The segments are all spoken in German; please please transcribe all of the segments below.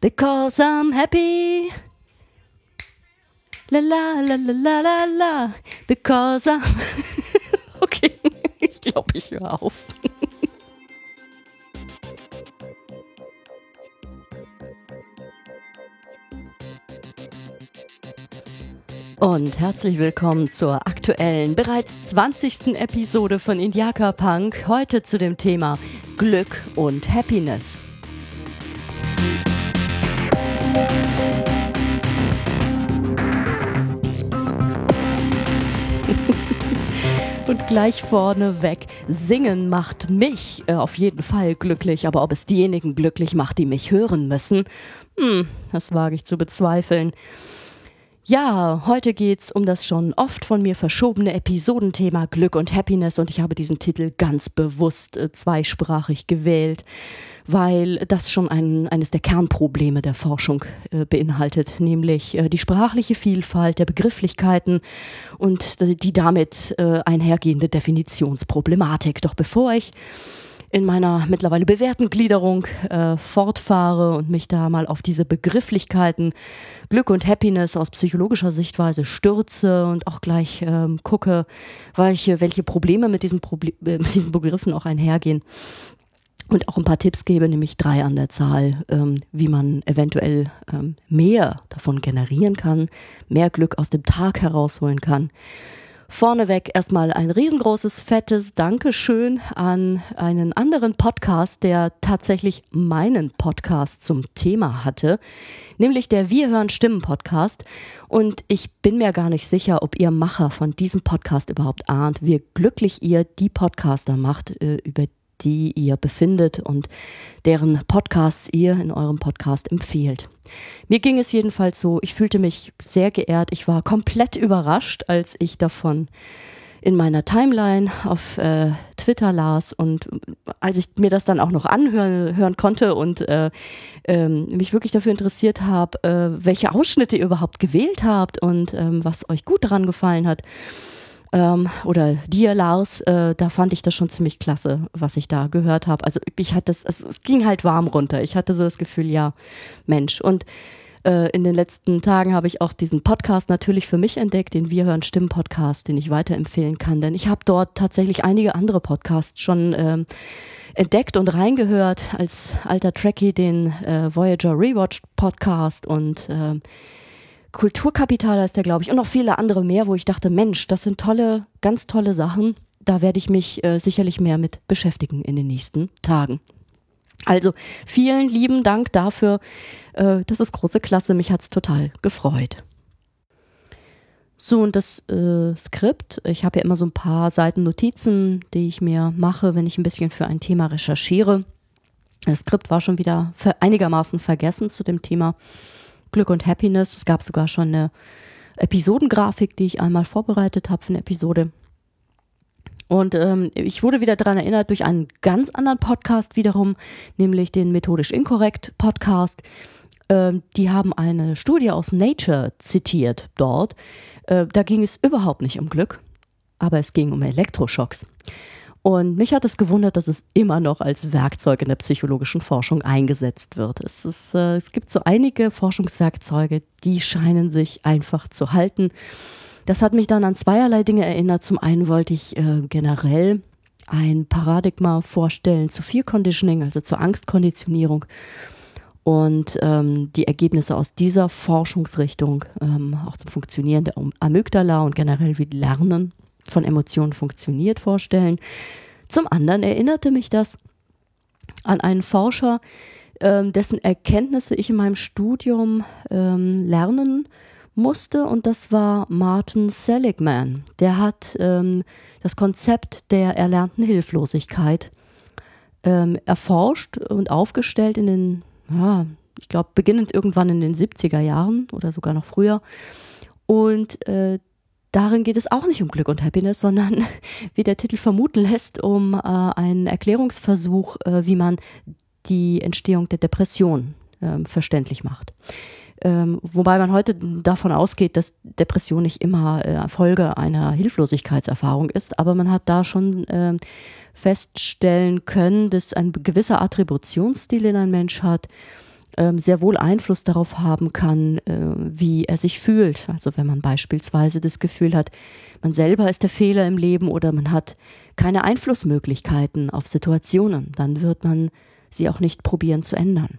Because I'm happy. La la la la la la la. Because I'm. okay, ich glaube, ich höre auf. Und herzlich willkommen zur aktuellen, bereits 20. Episode von Indiaka Punk. Heute zu dem Thema Glück und Happiness. Und gleich vorne weg, singen macht mich äh, auf jeden Fall glücklich, aber ob es diejenigen glücklich macht, die mich hören müssen, hm, das wage ich zu bezweifeln. Ja, heute geht's um das schon oft von mir verschobene Episodenthema Glück und Happiness und ich habe diesen Titel ganz bewusst äh, zweisprachig gewählt, weil das schon ein, eines der Kernprobleme der Forschung äh, beinhaltet, nämlich äh, die sprachliche Vielfalt der Begrifflichkeiten und die damit äh, einhergehende Definitionsproblematik. Doch bevor ich in meiner mittlerweile bewährten Gliederung äh, fortfahre und mich da mal auf diese Begrifflichkeiten Glück und Happiness aus psychologischer Sichtweise stürze und auch gleich ähm, gucke, welche, welche Probleme mit diesen, Proble äh, mit diesen Begriffen auch einhergehen. Und auch ein paar Tipps gebe, nämlich drei an der Zahl, ähm, wie man eventuell ähm, mehr davon generieren kann, mehr Glück aus dem Tag herausholen kann Vorneweg erstmal ein riesengroßes, fettes Dankeschön an einen anderen Podcast, der tatsächlich meinen Podcast zum Thema hatte, nämlich der Wir hören Stimmen Podcast. Und ich bin mir gar nicht sicher, ob ihr Macher von diesem Podcast überhaupt ahnt, wie glücklich ihr die Podcaster macht, äh, über die ihr befindet und deren Podcasts ihr in eurem Podcast empfehlt. Mir ging es jedenfalls so, ich fühlte mich sehr geehrt, ich war komplett überrascht, als ich davon in meiner Timeline auf äh, Twitter las und als ich mir das dann auch noch anhören hören konnte und äh, ähm, mich wirklich dafür interessiert habe, äh, welche Ausschnitte ihr überhaupt gewählt habt und ähm, was euch gut daran gefallen hat, ähm, oder dir, Lars, äh, da fand ich das schon ziemlich klasse, was ich da gehört habe. Also ich hatte das, also es ging halt warm runter. Ich hatte so das Gefühl, ja, Mensch. Und äh, in den letzten Tagen habe ich auch diesen Podcast natürlich für mich entdeckt, den Wir hören Stimmen Podcast, den ich weiterempfehlen kann. Denn ich habe dort tatsächlich einige andere Podcasts schon ähm, entdeckt und reingehört als alter Trekkie den äh, Voyager Rewatch Podcast und äh, Kulturkapital heißt der, glaube ich, und noch viele andere mehr, wo ich dachte, Mensch, das sind tolle, ganz tolle Sachen. Da werde ich mich äh, sicherlich mehr mit beschäftigen in den nächsten Tagen. Also vielen lieben Dank dafür. Äh, das ist große Klasse. Mich hat es total gefreut. So, und das äh, Skript, ich habe ja immer so ein paar Seiten Notizen, die ich mir mache, wenn ich ein bisschen für ein Thema recherchiere. Das Skript war schon wieder einigermaßen vergessen zu dem Thema. Glück und Happiness. Es gab sogar schon eine Episodengrafik, die ich einmal vorbereitet habe für eine Episode. Und ähm, ich wurde wieder daran erinnert durch einen ganz anderen Podcast wiederum, nämlich den Methodisch Inkorrekt Podcast. Ähm, die haben eine Studie aus Nature zitiert dort. Äh, da ging es überhaupt nicht um Glück, aber es ging um Elektroschocks. Und mich hat es gewundert, dass es immer noch als Werkzeug in der psychologischen Forschung eingesetzt wird. Es, ist, äh, es gibt so einige Forschungswerkzeuge, die scheinen sich einfach zu halten. Das hat mich dann an zweierlei Dinge erinnert. Zum einen wollte ich äh, generell ein Paradigma vorstellen zu Fear Conditioning, also zur Angstkonditionierung. Und ähm, die Ergebnisse aus dieser Forschungsrichtung, ähm, auch zum Funktionieren der Amygdala und generell wie Lernen von Emotionen funktioniert, vorstellen. Zum anderen erinnerte mich das an einen Forscher, ähm, dessen Erkenntnisse ich in meinem Studium ähm, lernen musste und das war Martin Seligman. Der hat ähm, das Konzept der erlernten Hilflosigkeit ähm, erforscht und aufgestellt in den, ja, ich glaube, beginnend irgendwann in den 70er Jahren oder sogar noch früher. Und äh, darin geht es auch nicht um Glück und Happiness, sondern wie der Titel vermuten lässt, um äh, einen Erklärungsversuch, äh, wie man die Entstehung der Depression äh, verständlich macht. Ähm, wobei man heute davon ausgeht, dass Depression nicht immer äh, Folge einer Hilflosigkeitserfahrung ist, aber man hat da schon äh, feststellen können, dass ein gewisser Attributionsstil, den ein Mensch hat, ähm, sehr wohl Einfluss darauf haben kann, äh, wie er sich fühlt. Also wenn man beispielsweise das Gefühl hat, man selber ist der Fehler im Leben oder man hat keine Einflussmöglichkeiten auf Situationen, dann wird man sie auch nicht probieren zu ändern.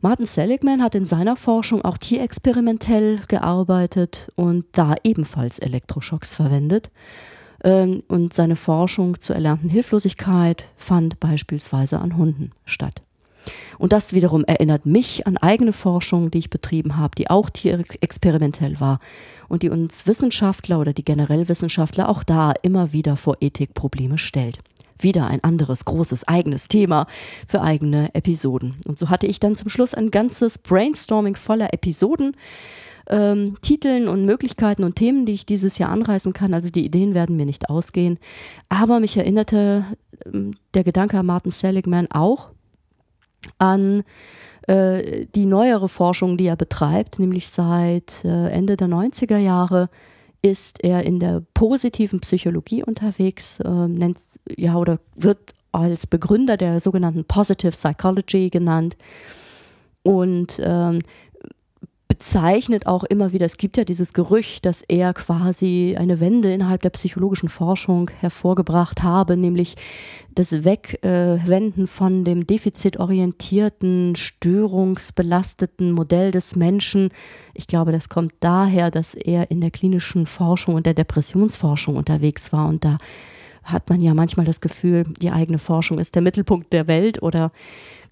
Martin Seligman hat in seiner Forschung auch tierexperimentell gearbeitet und da ebenfalls Elektroschocks verwendet. Ähm, und seine Forschung zur erlernten Hilflosigkeit fand beispielsweise an Hunden statt. Und das wiederum erinnert mich an eigene Forschung, die ich betrieben habe, die auch tierexperimentell war und die uns Wissenschaftler oder die generell Wissenschaftler auch da immer wieder vor Ethikprobleme stellt. Wieder ein anderes großes eigenes Thema für eigene Episoden. Und so hatte ich dann zum Schluss ein ganzes Brainstorming voller Episoden, ähm, Titeln und Möglichkeiten und Themen, die ich dieses Jahr anreißen kann. Also die Ideen werden mir nicht ausgehen. Aber mich erinnerte ähm, der Gedanke an Martin Seligman auch an äh, die neuere Forschung, die er betreibt, nämlich seit äh, Ende der 90er Jahre ist er in der positiven Psychologie unterwegs, äh, nennt ja oder wird als Begründer der sogenannten Positive Psychology genannt. Und ähm, bezeichnet auch immer wieder, es gibt ja dieses Gerücht, dass er quasi eine Wende innerhalb der psychologischen Forschung hervorgebracht habe, nämlich das Wegwenden von dem defizitorientierten, störungsbelasteten Modell des Menschen. Ich glaube, das kommt daher, dass er in der klinischen Forschung und der Depressionsforschung unterwegs war und da hat man ja manchmal das Gefühl, die eigene Forschung ist der Mittelpunkt der Welt oder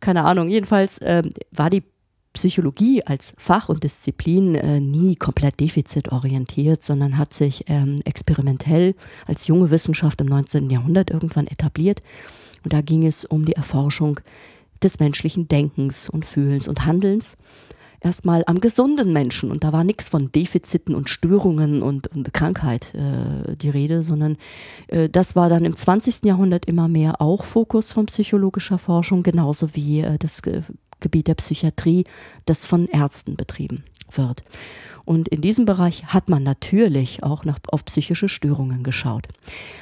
keine Ahnung. Jedenfalls äh, war die Psychologie als Fach und Disziplin äh, nie komplett defizitorientiert, sondern hat sich ähm, experimentell als junge Wissenschaft im 19. Jahrhundert irgendwann etabliert. Und da ging es um die Erforschung des menschlichen Denkens und Fühlens und Handelns. Erstmal am gesunden Menschen. Und da war nichts von Defiziten und Störungen und, und Krankheit äh, die Rede, sondern äh, das war dann im 20. Jahrhundert immer mehr auch Fokus von psychologischer Forschung, genauso wie äh, das Gebiet der Psychiatrie, das von Ärzten betrieben wird. Und in diesem Bereich hat man natürlich auch nach, auf psychische Störungen geschaut.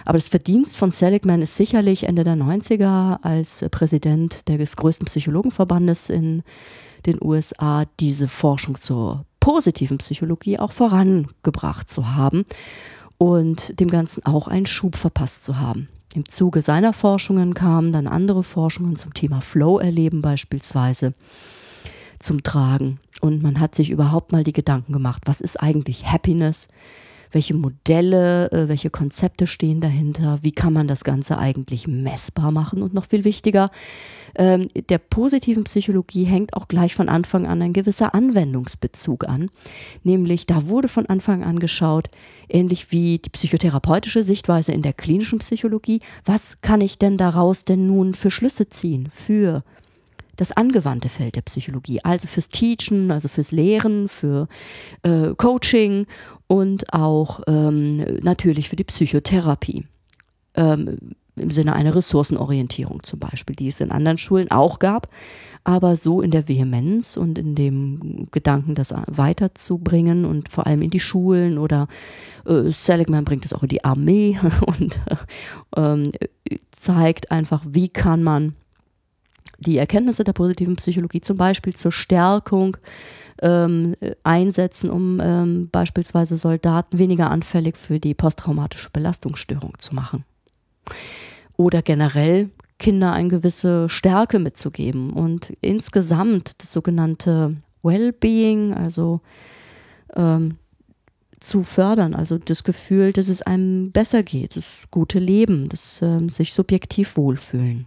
Aber das Verdienst von Seligman ist sicherlich Ende der 90er als Präsident des größten Psychologenverbandes in den USA diese Forschung zur positiven Psychologie auch vorangebracht zu haben und dem Ganzen auch einen Schub verpasst zu haben. Im Zuge seiner Forschungen kamen dann andere Forschungen zum Thema Flow-Erleben beispielsweise zum Tragen. Und man hat sich überhaupt mal die Gedanken gemacht, was ist eigentlich Happiness? Welche Modelle, äh, welche Konzepte stehen dahinter, wie kann man das Ganze eigentlich messbar machen und noch viel wichtiger, ähm, der positiven Psychologie hängt auch gleich von Anfang an ein gewisser Anwendungsbezug an, nämlich da wurde von Anfang an geschaut, ähnlich wie die psychotherapeutische Sichtweise in der klinischen Psychologie, was kann ich denn daraus denn nun für Schlüsse ziehen für das angewandte Feld der Psychologie, also fürs Teachen, also fürs Lehren, für äh, Coaching und auch ähm, natürlich für die Psychotherapie. Ähm, Im Sinne einer Ressourcenorientierung zum Beispiel, die es in anderen Schulen auch gab, aber so in der Vehemenz und in dem Gedanken, das weiterzubringen und vor allem in die Schulen oder äh, Seligman bringt es auch in die Armee und äh, zeigt einfach, wie kann man die Erkenntnisse der positiven Psychologie zum Beispiel zur Stärkung ähm, einsetzen, um ähm, beispielsweise Soldaten weniger anfällig für die posttraumatische Belastungsstörung zu machen. Oder generell Kinder eine gewisse Stärke mitzugeben und insgesamt das sogenannte Wellbeing, also ähm, zu fördern, also das Gefühl, dass es einem besser geht, das gute Leben, das ähm, sich subjektiv wohlfühlen.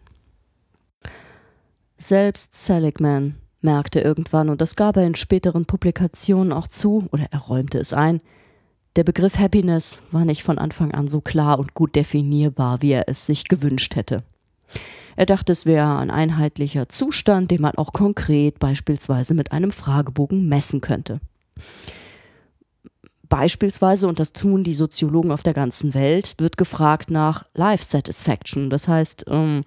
Selbst Seligman merkte irgendwann, und das gab er in späteren Publikationen auch zu, oder er räumte es ein, der Begriff Happiness war nicht von Anfang an so klar und gut definierbar, wie er es sich gewünscht hätte. Er dachte, es wäre ein einheitlicher Zustand, den man auch konkret beispielsweise mit einem Fragebogen messen könnte. Beispielsweise, und das tun die Soziologen auf der ganzen Welt, wird gefragt nach Life Satisfaction. Das heißt, ähm,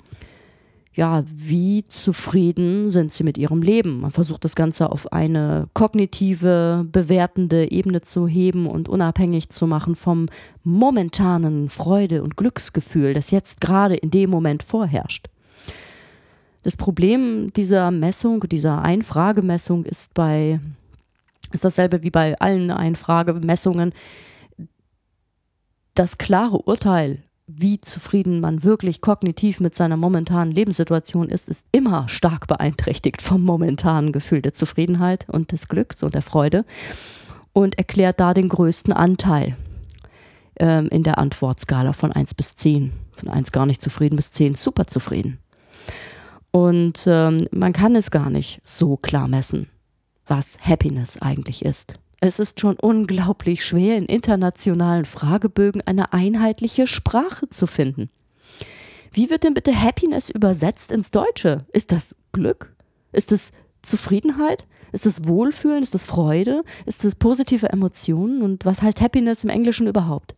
ja, wie zufrieden sind sie mit ihrem Leben? Man versucht das Ganze auf eine kognitive, bewertende Ebene zu heben und unabhängig zu machen vom momentanen Freude- und Glücksgefühl, das jetzt gerade in dem Moment vorherrscht. Das Problem dieser Messung, dieser Einfragemessung ist bei, ist dasselbe wie bei allen Einfragemessungen. Das klare Urteil wie zufrieden man wirklich kognitiv mit seiner momentanen Lebenssituation ist, ist immer stark beeinträchtigt vom momentanen Gefühl der Zufriedenheit und des Glücks und der Freude und erklärt da den größten Anteil ähm, in der Antwortskala von 1 bis 10. Von 1 gar nicht zufrieden bis 10 super zufrieden. Und ähm, man kann es gar nicht so klar messen, was Happiness eigentlich ist. Es ist schon unglaublich schwer, in internationalen Fragebögen eine einheitliche Sprache zu finden. Wie wird denn bitte Happiness übersetzt ins Deutsche? Ist das Glück? Ist es Zufriedenheit? Ist es Wohlfühlen? Ist es Freude? Ist es positive Emotionen? Und was heißt Happiness im Englischen überhaupt?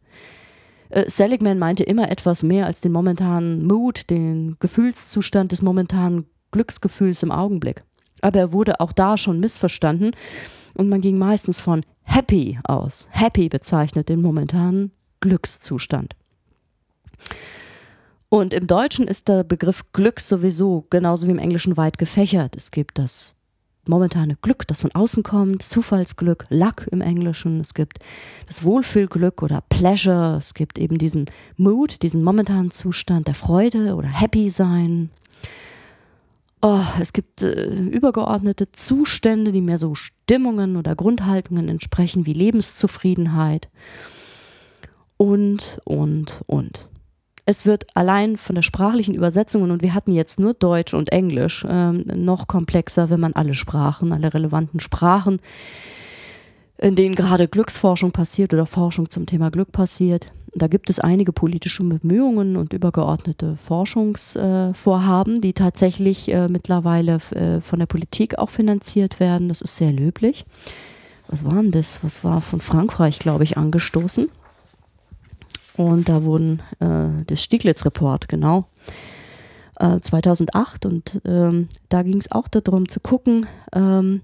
Äh, Seligman meinte immer etwas mehr als den momentanen Mood, den Gefühlszustand des momentanen Glücksgefühls im Augenblick. Aber er wurde auch da schon missverstanden und man ging meistens von happy aus. Happy bezeichnet den momentanen Glückszustand. Und im Deutschen ist der Begriff Glück sowieso genauso wie im Englischen weit gefächert. Es gibt das momentane Glück, das von außen kommt, Zufallsglück, Luck im Englischen. Es gibt das Wohlfühlglück oder Pleasure. Es gibt eben diesen Mood, diesen momentanen Zustand der Freude oder Happy sein. Oh, es gibt äh, übergeordnete Zustände, die mehr so Stimmungen oder Grundhaltungen entsprechen, wie Lebenszufriedenheit und, und, und. Es wird allein von der sprachlichen Übersetzung, und wir hatten jetzt nur Deutsch und Englisch, ähm, noch komplexer, wenn man alle Sprachen, alle relevanten Sprachen, in denen gerade Glücksforschung passiert oder Forschung zum Thema Glück passiert, da gibt es einige politische Bemühungen und übergeordnete Forschungsvorhaben, die tatsächlich äh, mittlerweile äh, von der Politik auch finanziert werden. Das ist sehr löblich. Was war denn das? Was war von Frankreich, glaube ich, angestoßen? Und da wurden äh, das Stieglitz-Report, genau, 2008. Äh, und ähm, da ging es auch darum zu gucken, ähm,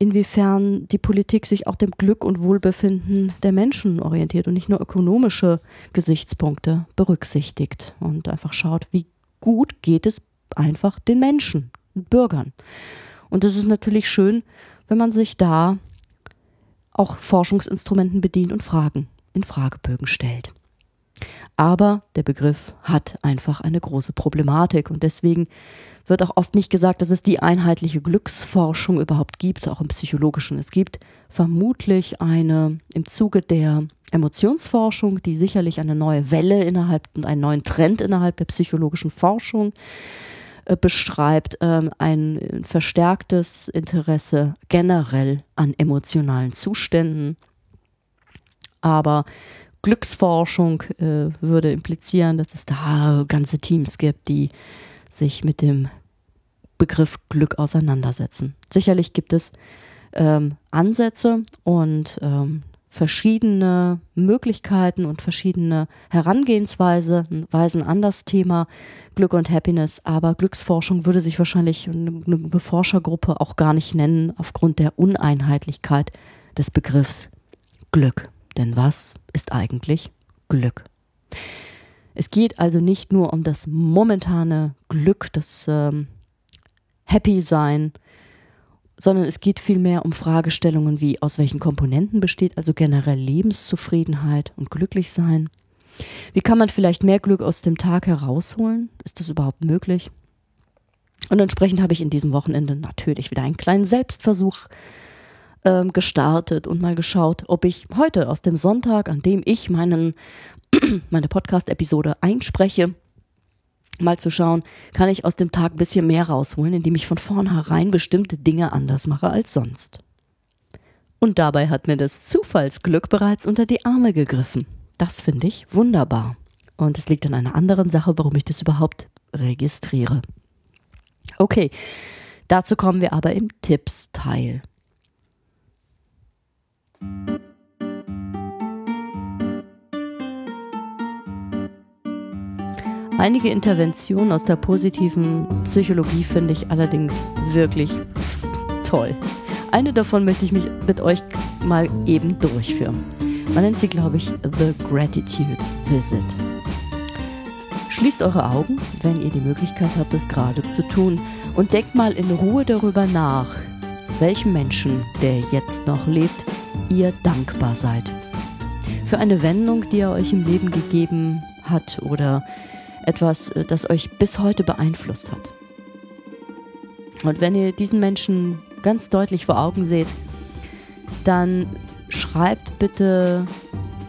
inwiefern die Politik sich auch dem Glück und Wohlbefinden der Menschen orientiert und nicht nur ökonomische Gesichtspunkte berücksichtigt und einfach schaut, wie gut geht es einfach den Menschen, Bürgern. Und es ist natürlich schön, wenn man sich da auch Forschungsinstrumenten bedient und Fragen in Fragebögen stellt. Aber der Begriff hat einfach eine große Problematik und deswegen wird auch oft nicht gesagt, dass es die einheitliche Glücksforschung überhaupt gibt, auch im psychologischen. Es gibt vermutlich eine im Zuge der Emotionsforschung, die sicherlich eine neue Welle innerhalb und einen neuen Trend innerhalb der psychologischen Forschung äh, beschreibt, ähm, ein verstärktes Interesse generell an emotionalen Zuständen. Aber Glücksforschung äh, würde implizieren, dass es da ganze Teams gibt, die sich mit dem Begriff Glück auseinandersetzen. Sicherlich gibt es ähm, Ansätze und ähm, verschiedene Möglichkeiten und verschiedene Herangehensweisen Weisen an das Thema Glück und Happiness, aber Glücksforschung würde sich wahrscheinlich eine, eine Forschergruppe auch gar nicht nennen aufgrund der Uneinheitlichkeit des Begriffs Glück. Denn was ist eigentlich Glück? Es geht also nicht nur um das momentane Glück, das ähm, Happy Sein, sondern es geht vielmehr um Fragestellungen wie, aus welchen Komponenten besteht also generell Lebenszufriedenheit und Glücklichsein? Wie kann man vielleicht mehr Glück aus dem Tag herausholen? Ist das überhaupt möglich? Und entsprechend habe ich in diesem Wochenende natürlich wieder einen kleinen Selbstversuch ähm, gestartet und mal geschaut, ob ich heute aus dem Sonntag, an dem ich meinen, meine Podcast-Episode einspreche, mal zu schauen, kann ich aus dem Tag ein bisschen mehr rausholen, indem ich von vornherein bestimmte Dinge anders mache als sonst. Und dabei hat mir das Zufallsglück bereits unter die Arme gegriffen. Das finde ich wunderbar. Und es liegt an einer anderen Sache, warum ich das überhaupt registriere. Okay, dazu kommen wir aber im Tipps-Teil. Einige Interventionen aus der positiven Psychologie finde ich allerdings wirklich toll. Eine davon möchte ich mich mit euch mal eben durchführen. Man nennt sie, glaube ich, The Gratitude Visit. Schließt eure Augen, wenn ihr die Möglichkeit habt, es gerade zu tun, und denkt mal in Ruhe darüber nach, welchem Menschen, der jetzt noch lebt, ihr dankbar seid. Für eine Wendung, die er euch im Leben gegeben hat oder etwas, äh, das euch bis heute beeinflusst hat. Und wenn ihr diesen Menschen ganz deutlich vor Augen seht, dann schreibt bitte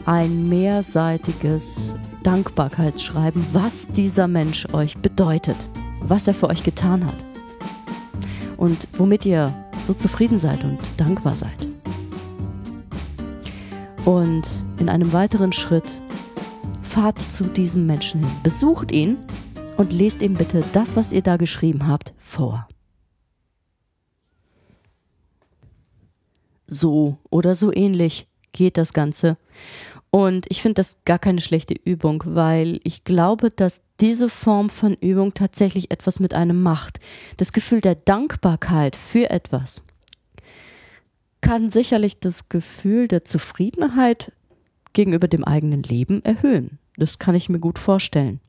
ein mehrseitiges Dankbarkeitsschreiben, was dieser Mensch euch bedeutet, was er für euch getan hat und womit ihr so zufrieden seid und dankbar seid. Und in einem weiteren Schritt fahrt zu diesem Menschen hin, besucht ihn und lest ihm bitte das, was ihr da geschrieben habt, vor. So oder so ähnlich geht das Ganze. Und ich finde das gar keine schlechte Übung, weil ich glaube, dass diese Form von Übung tatsächlich etwas mit einem macht. Das Gefühl der Dankbarkeit für etwas kann sicherlich das Gefühl der Zufriedenheit gegenüber dem eigenen Leben erhöhen. Das kann ich mir gut vorstellen.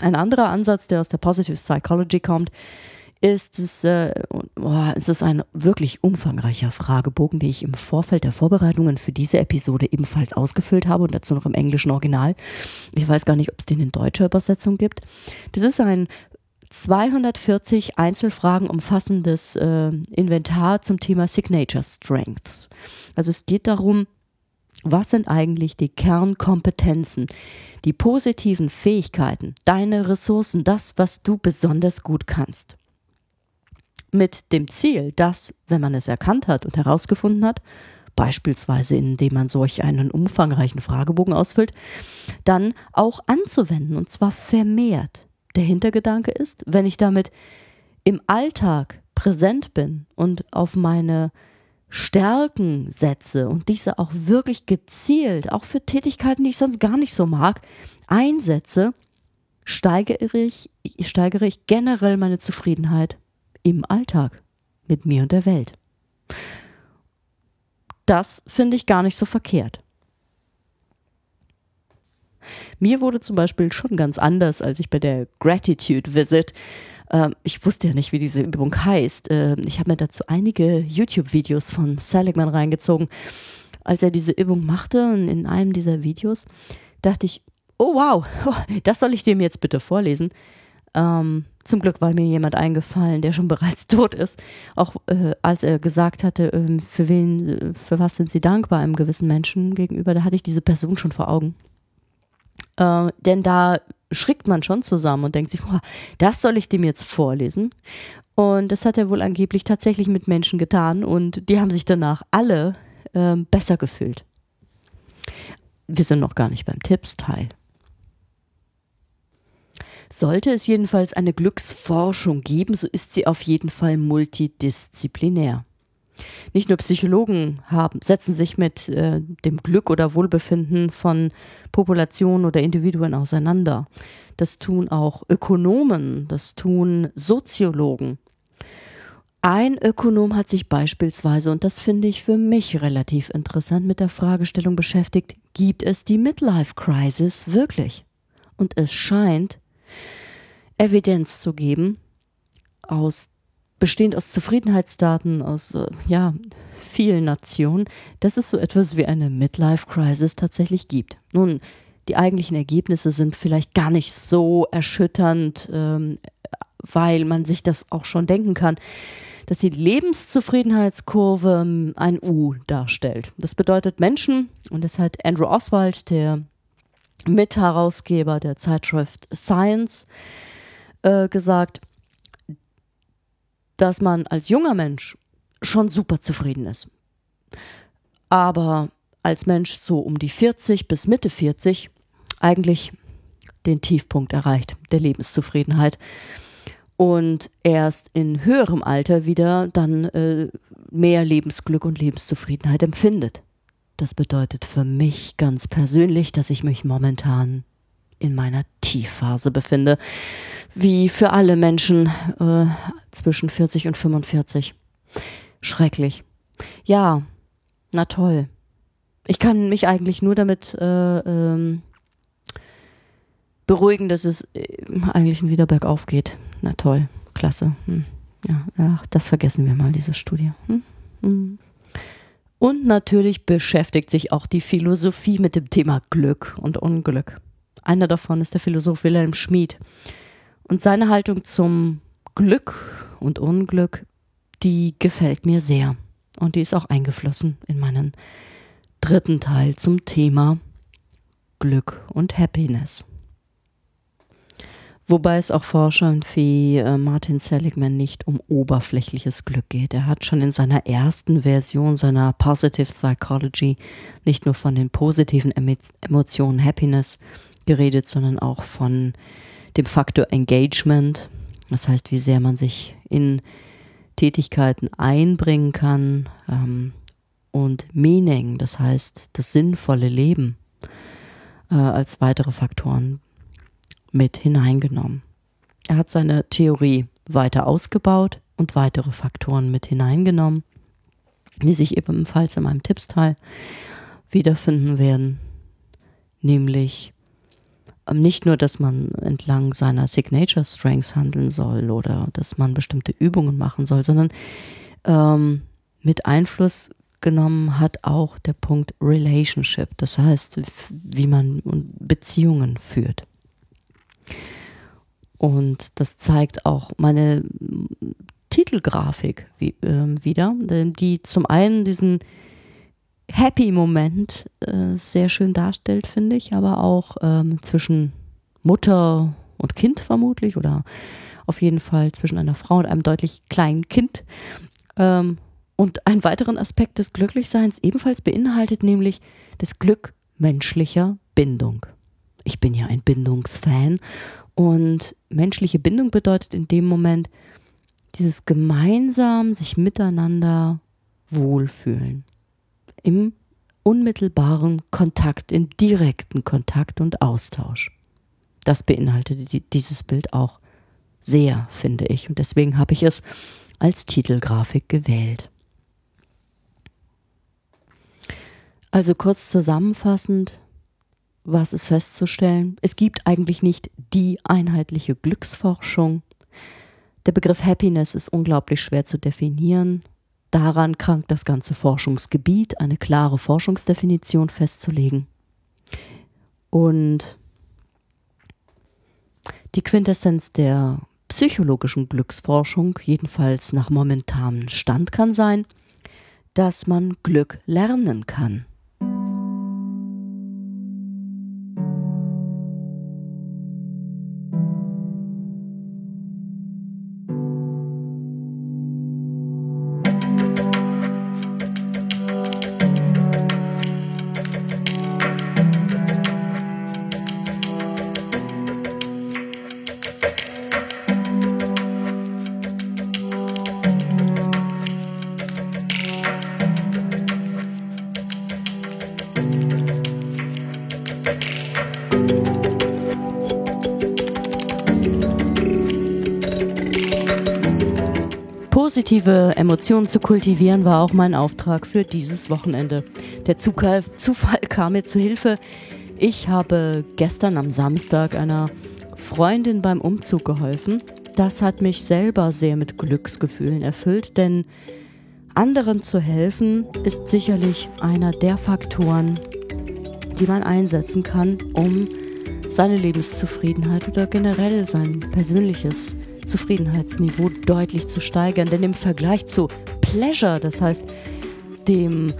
Ein anderer Ansatz, der aus der Positive Psychology kommt, ist es, äh, oh, es ist ein wirklich umfangreicher Fragebogen, den ich im Vorfeld der Vorbereitungen für diese Episode ebenfalls ausgefüllt habe und dazu noch im englischen Original. Ich weiß gar nicht, ob es den in deutscher Übersetzung gibt. Das ist ein 240 Einzelfragen umfassendes äh, Inventar zum Thema Signature Strengths. Also es geht darum, was sind eigentlich die Kernkompetenzen, die positiven Fähigkeiten, deine Ressourcen, das, was du besonders gut kannst mit dem Ziel, dass, wenn man es erkannt hat und herausgefunden hat, beispielsweise indem man solch einen umfangreichen Fragebogen ausfüllt, dann auch anzuwenden und zwar vermehrt. Der Hintergedanke ist, wenn ich damit im Alltag präsent bin und auf meine Stärken setze und diese auch wirklich gezielt, auch für Tätigkeiten, die ich sonst gar nicht so mag, einsetze, steigere ich, steigere ich generell meine Zufriedenheit im Alltag mit mir und der Welt. Das finde ich gar nicht so verkehrt. Mir wurde zum Beispiel schon ganz anders, als ich bei der Gratitude Visit, äh, ich wusste ja nicht, wie diese Übung heißt. Äh, ich habe mir dazu einige YouTube-Videos von Seligman reingezogen. Als er diese Übung machte, in einem dieser Videos, dachte ich, oh wow, das soll ich dem jetzt bitte vorlesen. Ähm, zum Glück war mir jemand eingefallen, der schon bereits tot ist. Auch äh, als er gesagt hatte, äh, für wen, für was sind Sie dankbar einem gewissen Menschen gegenüber, da hatte ich diese Person schon vor Augen. Äh, denn da schrickt man schon zusammen und denkt sich, oh, das soll ich dem jetzt vorlesen. Und das hat er wohl angeblich tatsächlich mit Menschen getan und die haben sich danach alle ähm, besser gefühlt. Wir sind noch gar nicht beim Tippsteil. Sollte es jedenfalls eine Glücksforschung geben, so ist sie auf jeden Fall multidisziplinär. Nicht nur Psychologen haben, setzen sich mit äh, dem Glück oder Wohlbefinden von Populationen oder Individuen auseinander. Das tun auch Ökonomen, das tun Soziologen. Ein Ökonom hat sich beispielsweise, und das finde ich für mich relativ interessant, mit der Fragestellung beschäftigt, gibt es die Midlife Crisis wirklich? Und es scheint, Evidenz zu geben, aus, bestehend aus Zufriedenheitsdaten aus äh, ja, vielen Nationen, dass es so etwas wie eine Midlife-Crisis tatsächlich gibt. Nun, die eigentlichen Ergebnisse sind vielleicht gar nicht so erschütternd, ähm, weil man sich das auch schon denken kann, dass die Lebenszufriedenheitskurve ähm, ein U darstellt. Das bedeutet Menschen, und das hat Andrew Oswald, der Mitherausgeber der Zeitschrift Science, äh, gesagt, dass man als junger Mensch schon super zufrieden ist. Aber als Mensch so um die 40 bis Mitte 40 eigentlich den Tiefpunkt erreicht der Lebenszufriedenheit und erst in höherem Alter wieder dann äh, mehr Lebensglück und Lebenszufriedenheit empfindet. Das bedeutet für mich ganz persönlich, dass ich mich momentan in meiner Tiefphase befinde. Wie für alle Menschen äh, zwischen 40 und 45. Schrecklich. Ja, na toll. Ich kann mich eigentlich nur damit äh, ähm, beruhigen, dass es äh, eigentlich wieder bergauf geht. Na toll, klasse. Hm. Ja, ja, das vergessen wir mal, diese Studie. Hm? Hm. Und natürlich beschäftigt sich auch die Philosophie mit dem Thema Glück und Unglück. Einer davon ist der Philosoph Wilhelm Schmid. Und seine Haltung zum Glück und Unglück, die gefällt mir sehr. Und die ist auch eingeflossen in meinen dritten Teil zum Thema Glück und Happiness. Wobei es auch Forschern wie äh, Martin Seligman nicht um oberflächliches Glück geht. Er hat schon in seiner ersten Version seiner Positive Psychology nicht nur von den positiven Emotionen Happiness geredet, sondern auch von dem Faktor Engagement. Das heißt, wie sehr man sich in Tätigkeiten einbringen kann ähm, und Meaning, das heißt das sinnvolle Leben äh, als weitere Faktoren mit hineingenommen. Er hat seine Theorie weiter ausgebaut und weitere Faktoren mit hineingenommen, die sich ebenfalls in meinem Tippsteil wiederfinden werden, nämlich nicht nur, dass man entlang seiner Signature Strengths handeln soll oder dass man bestimmte Übungen machen soll, sondern ähm, mit Einfluss genommen hat auch der Punkt Relationship, das heißt, wie man Beziehungen führt. Und das zeigt auch meine Titelgrafik wie, äh, wieder, die zum einen diesen Happy-Moment äh, sehr schön darstellt, finde ich, aber auch ähm, zwischen Mutter und Kind vermutlich oder auf jeden Fall zwischen einer Frau und einem deutlich kleinen Kind. Ähm, und einen weiteren Aspekt des Glücklichseins ebenfalls beinhaltet, nämlich das Glück menschlicher Bindung. Ich bin ja ein Bindungsfan und menschliche Bindung bedeutet in dem Moment dieses gemeinsam sich miteinander wohlfühlen. Im unmittelbaren Kontakt, im direkten Kontakt und Austausch. Das beinhaltet dieses Bild auch sehr, finde ich. Und deswegen habe ich es als Titelgrafik gewählt. Also kurz zusammenfassend, was ist festzustellen? Es gibt eigentlich nicht die einheitliche Glücksforschung. Der Begriff Happiness ist unglaublich schwer zu definieren. Daran krankt das ganze Forschungsgebiet, eine klare Forschungsdefinition festzulegen. Und die Quintessenz der psychologischen Glücksforschung, jedenfalls nach momentanem Stand, kann sein, dass man Glück lernen kann. Positive Emotionen zu kultivieren war auch mein Auftrag für dieses Wochenende. Der Zufall, kam mir zu Hilfe. Ich habe gestern am Samstag einer Freundin beim Umzug geholfen. Das hat mich selber sehr mit Glücksgefühlen erfüllt, denn anderen zu helfen ist sicherlich einer der Faktoren, die man einsetzen kann, um seine Lebenszufriedenheit oder generell sein persönliches Zufriedenheitsniveau deutlich zu steigern. Denn im Vergleich zu Pleasure, das heißt dem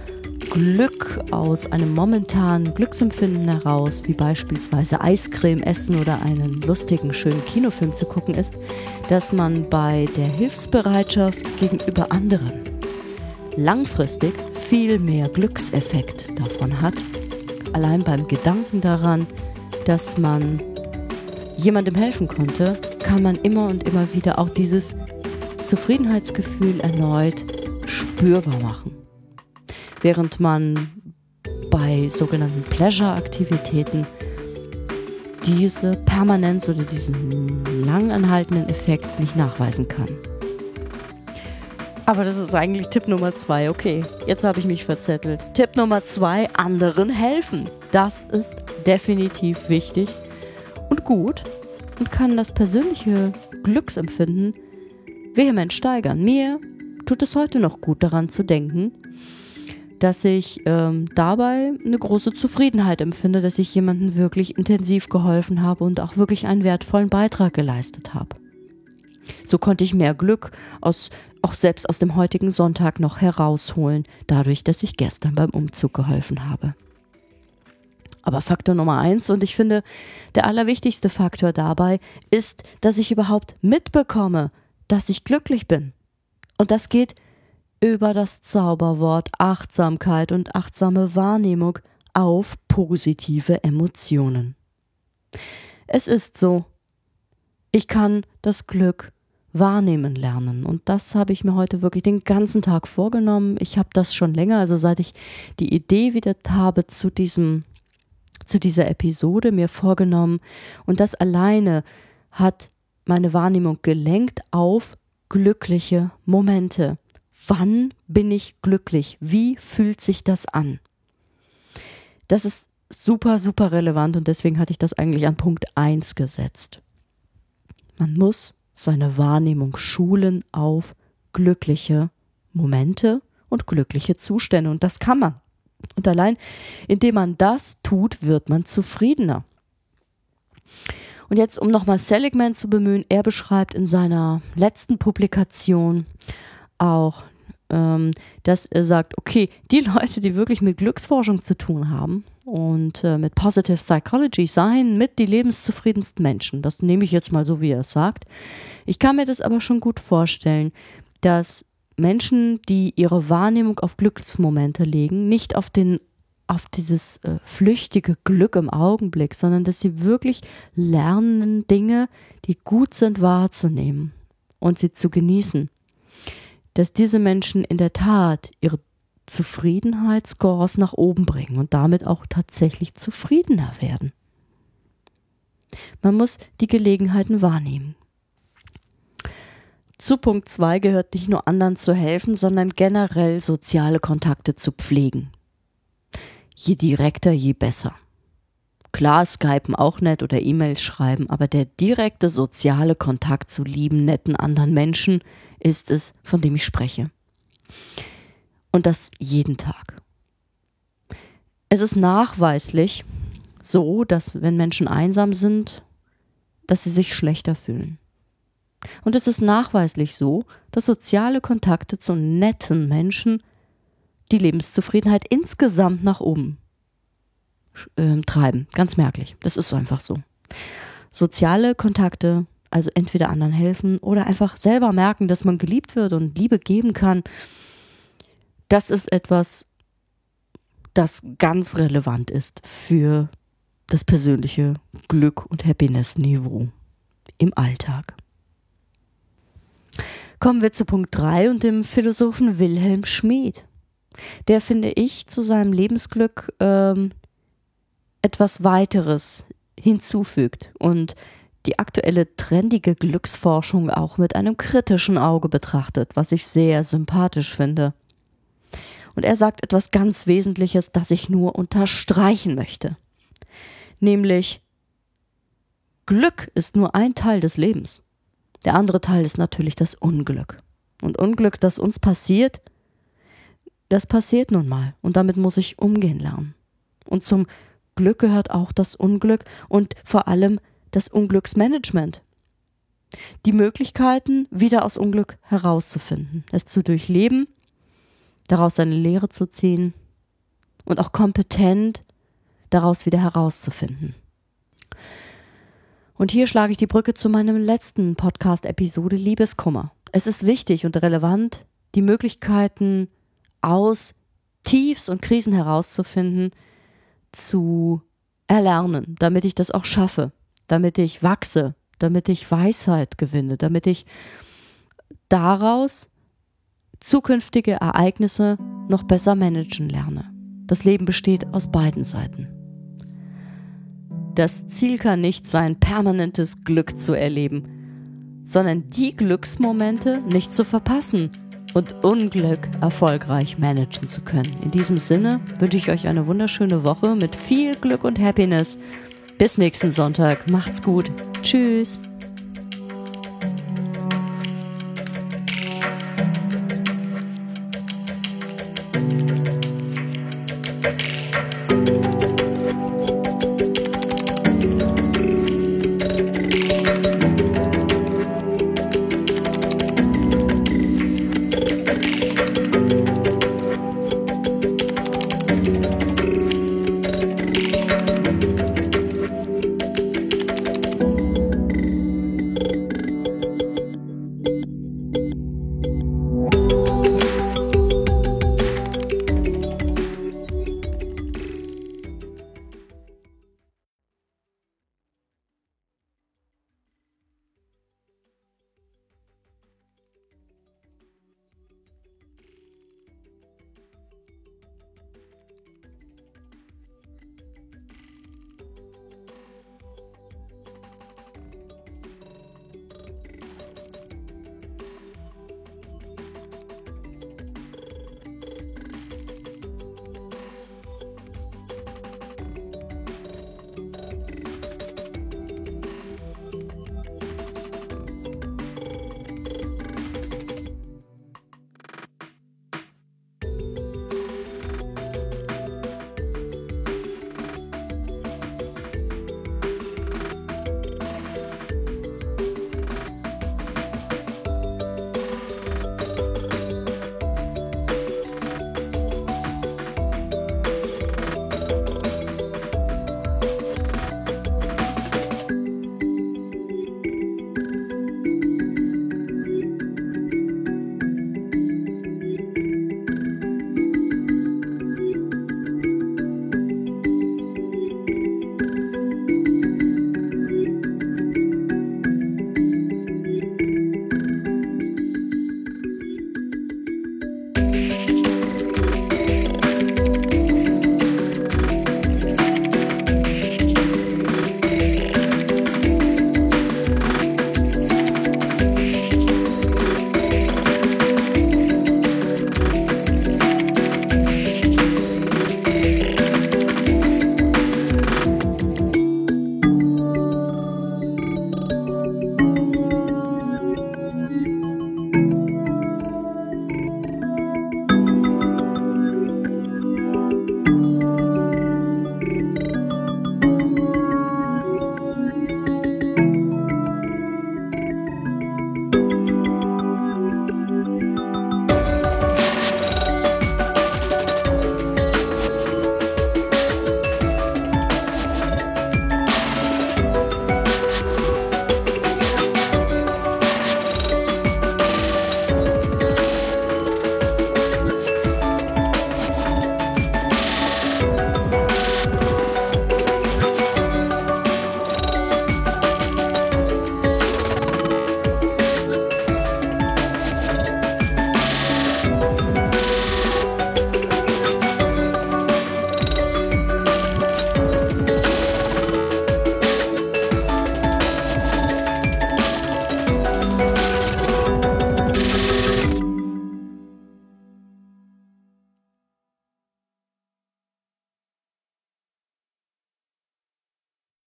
Glück aus einem momentanen Glücksempfinden heraus, wie beispielsweise Eiscreme essen oder einen lustigen, schönen Kinofilm zu gucken, ist, dass man bei der Hilfsbereitschaft gegenüber anderen langfristig viel mehr Glückseffekt davon hat. Allein beim Gedanken daran, dass man jemandem helfen konnte, kann man immer und immer wieder auch dieses Zufriedenheitsgefühl erneut spürbar machen. Während man bei sogenannten Pleasure-Aktivitäten diese Permanenz oder diesen langanhaltenden Effekt nicht nachweisen kann. Aber das ist eigentlich Tipp Nummer zwei. Okay, jetzt habe ich mich verzettelt. Tipp Nummer zwei, anderen helfen. Das ist definitiv wichtig und gut und kann das persönliche Glücksempfinden vehement steigern. Mir tut es heute noch gut daran zu denken, dass ich ähm, dabei eine große Zufriedenheit empfinde, dass ich jemandem wirklich intensiv geholfen habe und auch wirklich einen wertvollen Beitrag geleistet habe. So konnte ich mehr Glück aus, auch selbst aus dem heutigen Sonntag noch herausholen, dadurch, dass ich gestern beim Umzug geholfen habe. Aber Faktor Nummer eins, und ich finde, der allerwichtigste Faktor dabei ist, dass ich überhaupt mitbekomme, dass ich glücklich bin. Und das geht über das Zauberwort Achtsamkeit und achtsame Wahrnehmung auf positive Emotionen. Es ist so, ich kann das Glück wahrnehmen lernen. Und das habe ich mir heute wirklich den ganzen Tag vorgenommen. Ich habe das schon länger, also seit ich die Idee wieder habe zu diesem, zu dieser Episode mir vorgenommen. Und das alleine hat meine Wahrnehmung gelenkt auf glückliche Momente. Wann bin ich glücklich? Wie fühlt sich das an? Das ist super, super relevant und deswegen hatte ich das eigentlich an Punkt 1 gesetzt. Man muss seine Wahrnehmung schulen auf glückliche Momente und glückliche Zustände und das kann man. Und allein indem man das tut, wird man zufriedener. Und jetzt, um nochmal Seligman zu bemühen, er beschreibt in seiner letzten Publikation auch, ähm, dass er sagt, okay, die Leute, die wirklich mit Glücksforschung zu tun haben und äh, mit Positive Psychology seien mit die lebenszufriedensten Menschen. Das nehme ich jetzt mal so, wie er es sagt. Ich kann mir das aber schon gut vorstellen, dass Menschen, die ihre Wahrnehmung auf Glücksmomente legen, nicht auf den auf dieses äh, flüchtige Glück im Augenblick, sondern dass sie wirklich lernen, Dinge, die gut sind, wahrzunehmen und sie zu genießen. Dass diese Menschen in der Tat ihre Zufriedenheitsscores nach oben bringen und damit auch tatsächlich zufriedener werden. Man muss die Gelegenheiten wahrnehmen. Zu Punkt 2 gehört nicht nur anderen zu helfen, sondern generell soziale Kontakte zu pflegen je direkter, je besser. Klar, Skypen auch nett oder E-Mails schreiben, aber der direkte soziale Kontakt zu lieben, netten anderen Menschen ist es, von dem ich spreche. Und das jeden Tag. Es ist nachweislich so, dass wenn Menschen einsam sind, dass sie sich schlechter fühlen. Und es ist nachweislich so, dass soziale Kontakte zu netten Menschen die Lebenszufriedenheit insgesamt nach oben äh, treiben. Ganz merklich. Das ist einfach so. Soziale Kontakte, also entweder anderen helfen oder einfach selber merken, dass man geliebt wird und Liebe geben kann, das ist etwas, das ganz relevant ist für das persönliche Glück und Happiness-Niveau im Alltag. Kommen wir zu Punkt 3 und dem Philosophen Wilhelm Schmid der, finde ich, zu seinem Lebensglück ähm, etwas weiteres hinzufügt und die aktuelle trendige Glücksforschung auch mit einem kritischen Auge betrachtet, was ich sehr sympathisch finde. Und er sagt etwas ganz Wesentliches, das ich nur unterstreichen möchte. Nämlich, Glück ist nur ein Teil des Lebens. Der andere Teil ist natürlich das Unglück. Und Unglück, das uns passiert, das passiert nun mal und damit muss ich umgehen lernen. Und zum Glück gehört auch das Unglück und vor allem das Unglücksmanagement. Die Möglichkeiten, wieder aus Unglück herauszufinden, es zu durchleben, daraus eine Lehre zu ziehen und auch kompetent daraus wieder herauszufinden. Und hier schlage ich die Brücke zu meinem letzten Podcast-Episode Liebeskummer. Es ist wichtig und relevant, die Möglichkeiten aus Tiefs und Krisen herauszufinden, zu erlernen, damit ich das auch schaffe, damit ich wachse, damit ich Weisheit gewinne, damit ich daraus zukünftige Ereignisse noch besser managen lerne. Das Leben besteht aus beiden Seiten. Das Ziel kann nicht sein, permanentes Glück zu erleben, sondern die Glücksmomente nicht zu verpassen und Unglück erfolgreich managen zu können. In diesem Sinne wünsche ich euch eine wunderschöne Woche mit viel Glück und Happiness. Bis nächsten Sonntag. Macht's gut. Tschüss.